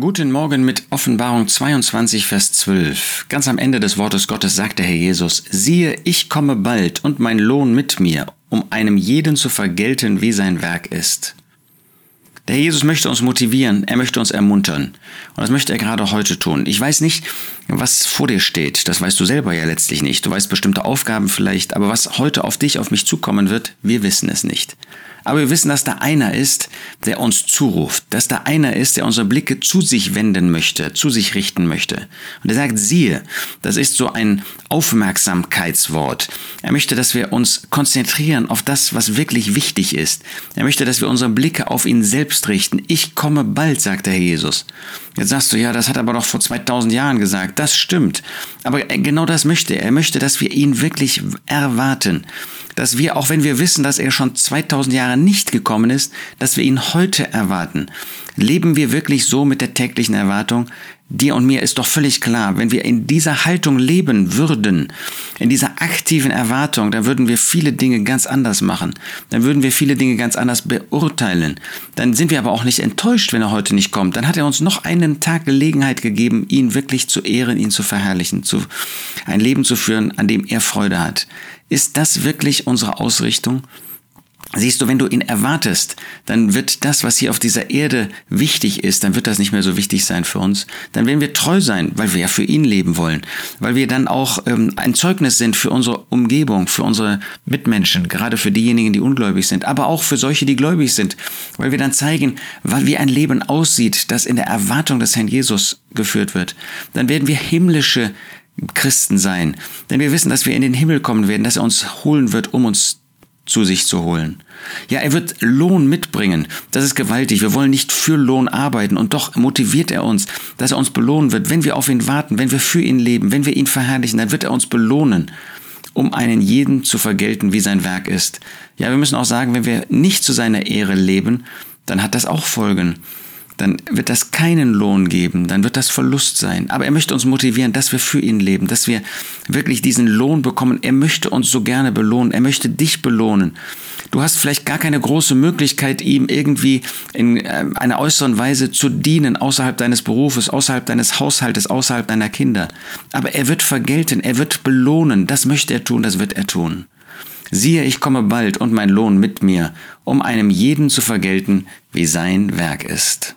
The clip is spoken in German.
Guten Morgen mit Offenbarung 22, Vers 12. Ganz am Ende des Wortes Gottes sagt der Herr Jesus, siehe, ich komme bald und mein Lohn mit mir, um einem jeden zu vergelten, wie sein Werk ist. Der Herr Jesus möchte uns motivieren, er möchte uns ermuntern. Und das möchte er gerade heute tun. Ich weiß nicht, was vor dir steht. Das weißt du selber ja letztlich nicht. Du weißt bestimmte Aufgaben vielleicht, aber was heute auf dich, auf mich zukommen wird, wir wissen es nicht. Aber wir wissen, dass da einer ist, der uns zuruft, dass da einer ist, der unsere Blicke zu sich wenden möchte, zu sich richten möchte. Und er sagt, siehe, das ist so ein Aufmerksamkeitswort. Er möchte, dass wir uns konzentrieren auf das, was wirklich wichtig ist. Er möchte, dass wir unsere Blicke auf ihn selbst richten. Ich komme bald, sagt der Herr Jesus. Jetzt sagst du, ja, das hat er aber doch vor 2000 Jahren gesagt. Das stimmt. Aber genau das möchte er. Er möchte, dass wir ihn wirklich erwarten dass wir, auch wenn wir wissen, dass er schon 2000 Jahre nicht gekommen ist, dass wir ihn heute erwarten. Leben wir wirklich so mit der täglichen Erwartung? Dir und mir ist doch völlig klar, wenn wir in dieser Haltung leben würden, in dieser aktiven Erwartung, dann würden wir viele Dinge ganz anders machen. Dann würden wir viele Dinge ganz anders beurteilen. Dann sind wir aber auch nicht enttäuscht, wenn er heute nicht kommt. Dann hat er uns noch einen Tag Gelegenheit gegeben, ihn wirklich zu ehren, ihn zu verherrlichen, zu, ein Leben zu führen, an dem er Freude hat. Ist das wirklich unsere Ausrichtung? Siehst du, wenn du ihn erwartest, dann wird das, was hier auf dieser Erde wichtig ist, dann wird das nicht mehr so wichtig sein für uns. Dann werden wir treu sein, weil wir ja für ihn leben wollen, weil wir dann auch ähm, ein Zeugnis sind für unsere Umgebung, für unsere Mitmenschen, gerade für diejenigen, die ungläubig sind, aber auch für solche, die gläubig sind, weil wir dann zeigen, wie ein Leben aussieht, das in der Erwartung des Herrn Jesus geführt wird. Dann werden wir himmlische Christen sein, denn wir wissen, dass wir in den Himmel kommen werden, dass er uns holen wird, um uns zu sich zu holen. Ja, er wird Lohn mitbringen. Das ist gewaltig. Wir wollen nicht für Lohn arbeiten und doch motiviert er uns, dass er uns belohnen wird. Wenn wir auf ihn warten, wenn wir für ihn leben, wenn wir ihn verherrlichen, dann wird er uns belohnen, um einen jeden zu vergelten, wie sein Werk ist. Ja, wir müssen auch sagen, wenn wir nicht zu seiner Ehre leben, dann hat das auch Folgen dann wird das keinen Lohn geben, dann wird das Verlust sein. Aber er möchte uns motivieren, dass wir für ihn leben, dass wir wirklich diesen Lohn bekommen. Er möchte uns so gerne belohnen, er möchte dich belohnen. Du hast vielleicht gar keine große Möglichkeit, ihm irgendwie in äh, einer äußeren Weise zu dienen, außerhalb deines Berufes, außerhalb deines Haushaltes, außerhalb deiner Kinder. Aber er wird vergelten, er wird belohnen. Das möchte er tun, das wird er tun. Siehe, ich komme bald und mein Lohn mit mir, um einem jeden zu vergelten, wie sein Werk ist.